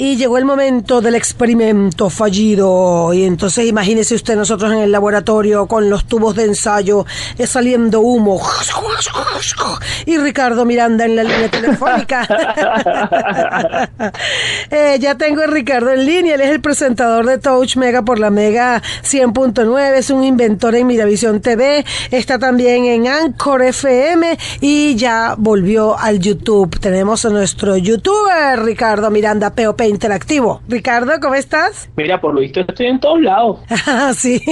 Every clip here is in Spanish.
Y llegó el momento del experimento fallido. Y entonces imagínese usted nosotros en el laboratorio con los tubos de ensayo eh, saliendo humo. Y Ricardo Miranda en la línea telefónica. Eh, ya tengo a Ricardo en línea. Él es el presentador de Touch Mega por la Mega 100.9. Es un inventor en Miravisión TV. Está también en Anchor FM y ya volvió al YouTube. Tenemos a nuestro youtuber Ricardo Miranda POP Interactivo. Ricardo, ¿cómo estás? Mira, por lo visto estoy en todos lados. sí,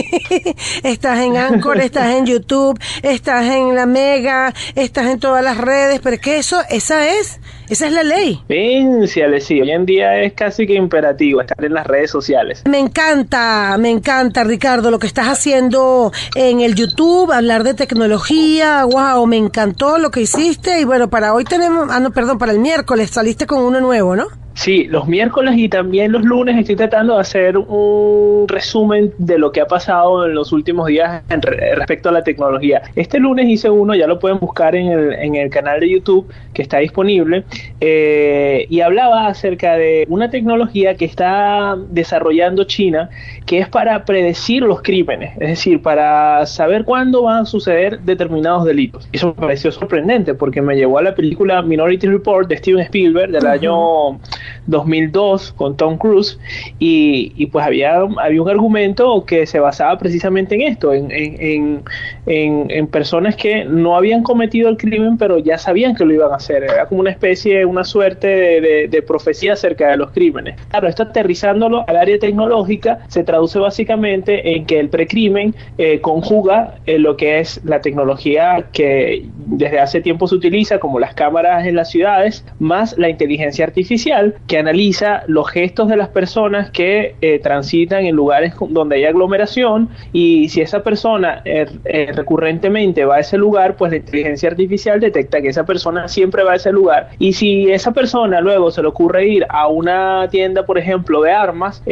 estás en Anchor, estás en YouTube, estás en la Mega, estás en todas las redes, pero es que eso, esa es, esa es la ley. Pénciale, sí, hoy en día es casi que imperativo estar en las redes sociales. Me encanta, me encanta, Ricardo, lo que estás haciendo en el YouTube, hablar de tecnología, wow, me encantó lo que hiciste y bueno, para hoy tenemos, ah, no, perdón, para el miércoles saliste con uno nuevo, ¿no? Sí, los miércoles y también los lunes estoy tratando de hacer un resumen de lo que ha pasado en los últimos días en respecto a la tecnología. Este lunes hice uno, ya lo pueden buscar en el, en el canal de YouTube que está disponible, eh, y hablaba acerca de una tecnología que está desarrollando China, que es para predecir los crímenes, es decir, para saber cuándo van a suceder determinados delitos. Eso me pareció sorprendente porque me llevó a la película Minority Report de Steven Spielberg del año 2002 con Tom Cruise y, pues había, había un argumento que se basaba precisamente en esto, en, en, en, personas que no habían cometido el crimen pero ya sabían que lo iban a hacer, era como una especie, una suerte de, profecía acerca de los crímenes. Claro, esto aterrizándolo al área tecnológica se traduce básicamente en que el precrimen eh, conjuga eh, lo que es la tecnología que desde hace tiempo se utiliza como las cámaras en las ciudades, más la inteligencia artificial que analiza los gestos de las personas que eh, transitan en lugares donde hay aglomeración y si esa persona eh, eh, recurrentemente va a ese lugar, pues la inteligencia artificial detecta que esa persona siempre va a ese lugar. Y si esa persona luego se le ocurre ir a una tienda, por ejemplo, de armas,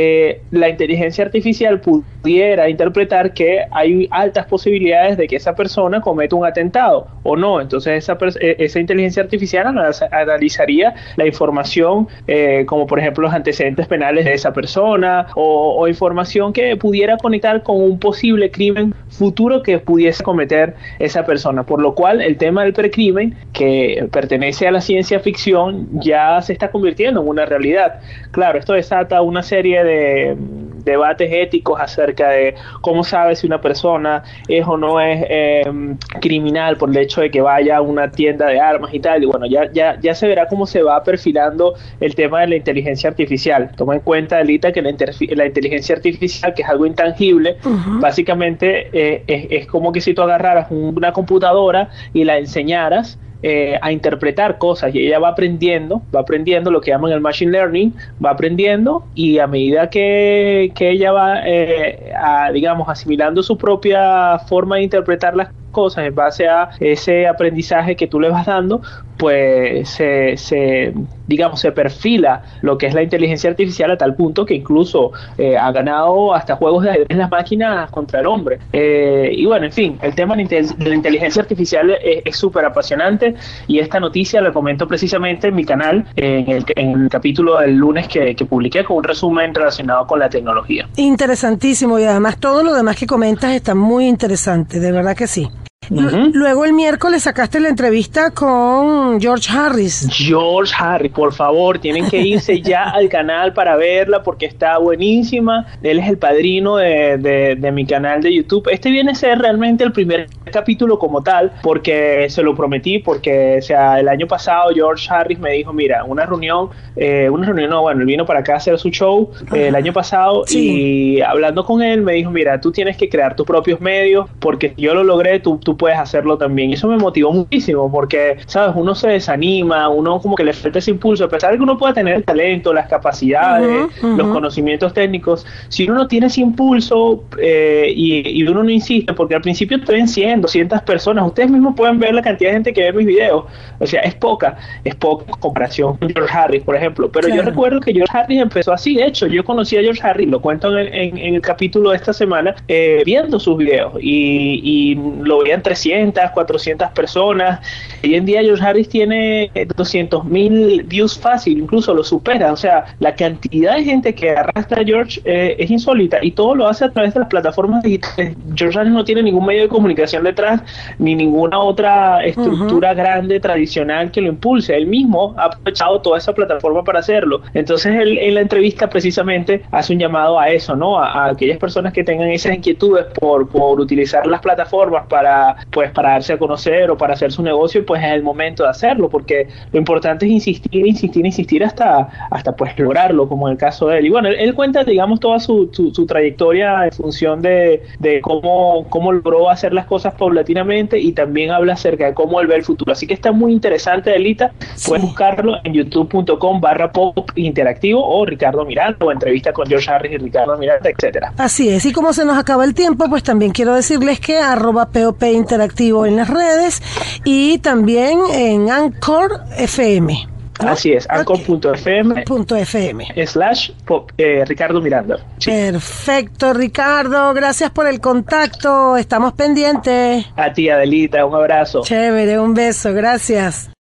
la inteligencia artificial pudiera interpretar que hay altas posibilidades de que esa persona cometa un atentado o no, entonces esa, esa inteligencia artificial analizaría la información eh, como por ejemplo los antecedentes penales de esa persona o, información que pudiera conectar con un posible crimen futuro que pudiese cometer esa persona. Por lo cual el tema del precrimen, que pertenece a la ciencia ficción, ya se está convirtiendo en una realidad. Claro, esto desata una serie de debates éticos acerca de cómo sabe si una persona es o no es em, criminal por el hecho de que vaya a una tienda de armas y tal. Y bueno, ya, ya, ya se verá cómo se va perfilando el tema de la inteligencia artificial. Toma en cuenta, Elita, que la, la inteligencia artificial, que es algo intangible, básicamente eh, es, es, como que si tú agarraras una computadora y la enseñaras eh, a interpretar cosas y ella va aprendiendo, va aprendiendo lo que llaman el machine learning, va aprendiendo y a medida que, ella va, eh, digamos, asimilando su propia forma de interpretar las cosas en base a ese aprendizaje que tú le vas dando, pues se, digamos, se perfila lo que es la inteligencia artificial a tal punto que incluso eh, ha ganado hasta juegos de ajedrez las máquinas contra el hombre. Eh, y bueno, en fin, el tema de la inteligencia artificial es súper apasionante y esta noticia la comento precisamente en mi canal, en el, en el capítulo del lunes que, que publiqué con un resumen relacionado con la tecnología. Interesantísimo y además todo lo demás que comentas está muy interesante, de verdad que sí. Luego el miércoles sacaste la entrevista con George Harris. George Harris, por favor, tienen que irse ya al canal para verla porque está buenísima. Él es el padrino de, de, mi canal de YouTube. Este viene a ser realmente el primer capítulo como tal porque se lo prometí porque o sea, el año pasado George Harris me dijo, mira, una reunión, eh, una reunión, no, bueno, él vino para acá a hacer su show eh, el año pasado y hablando con él me dijo, mira, tú tienes que crear tus propios medios porque yo lo logré, tú, tú puedes hacerlo también. Y eso me motivó muchísimo porque, ¿sabes? Uno se desanima, uno como que le falta ese impulso, a pesar de que uno pueda tener el talento, las capacidades, los conocimientos técnicos, si uno no tiene ese impulso eh, y, uno no insiste, porque al principio estoy 100, 200 personas, ustedes mismos pueden ver la cantidad de gente que ve mis videos, o sea, es poca, es poca en comparación con George Harris, por ejemplo, pero yo recuerdo que George Harris empezó así, de hecho, yo conocí a George Harris, lo cuento en el, en, el capítulo de esta semana, eh, viendo sus videos y, y lo veía en 300, 400 personas. Hoy en día George Harris tiene 200 mil views fácil, incluso lo supera. O sea, la cantidad de gente que arrastra a George eh, es insólita y todo lo hace a través de las plataformas digitales. George Harris no tiene ningún medio de comunicación detrás ni ninguna otra estructura grande tradicional que lo impulse. Él mismo ha aprovechado toda esa plataforma para hacerlo. Entonces él en la entrevista precisamente hace un llamado a eso, ¿no? A, aquellas personas que tengan esas inquietudes por, por utilizar las plataformas para, pues, para darse a conocer o para hacer su negocio, pues es el momento de hacerlo, porque lo importante es insistir, insistir, insistir hasta, hasta pues lograrlo, como en el caso de él. Y bueno, él, cuenta, digamos, toda su, su, trayectoria en función de, de cómo, cómo logró hacer las cosas paulatinamente y también habla acerca de cómo él ve el futuro. Así que está muy interesante, Delita. Puedes buscarlo en youtube.com barra pop interactivo o Ricardo Miranda o entrevista con George Harris y Ricardo Miranda, etcétera. Así es. Y como se nos acaba el tiempo, pues también quiero decirles que arroba POP interactivo en las redes y también en Anchor FM. Así es, anchor.fm .fm. slash eh, Ricardo Miranda. Perfecto, Ricardo. Gracias por el contacto. Estamos pendientes. A ti, Adelita. Un abrazo. Chévere, un beso. Gracias.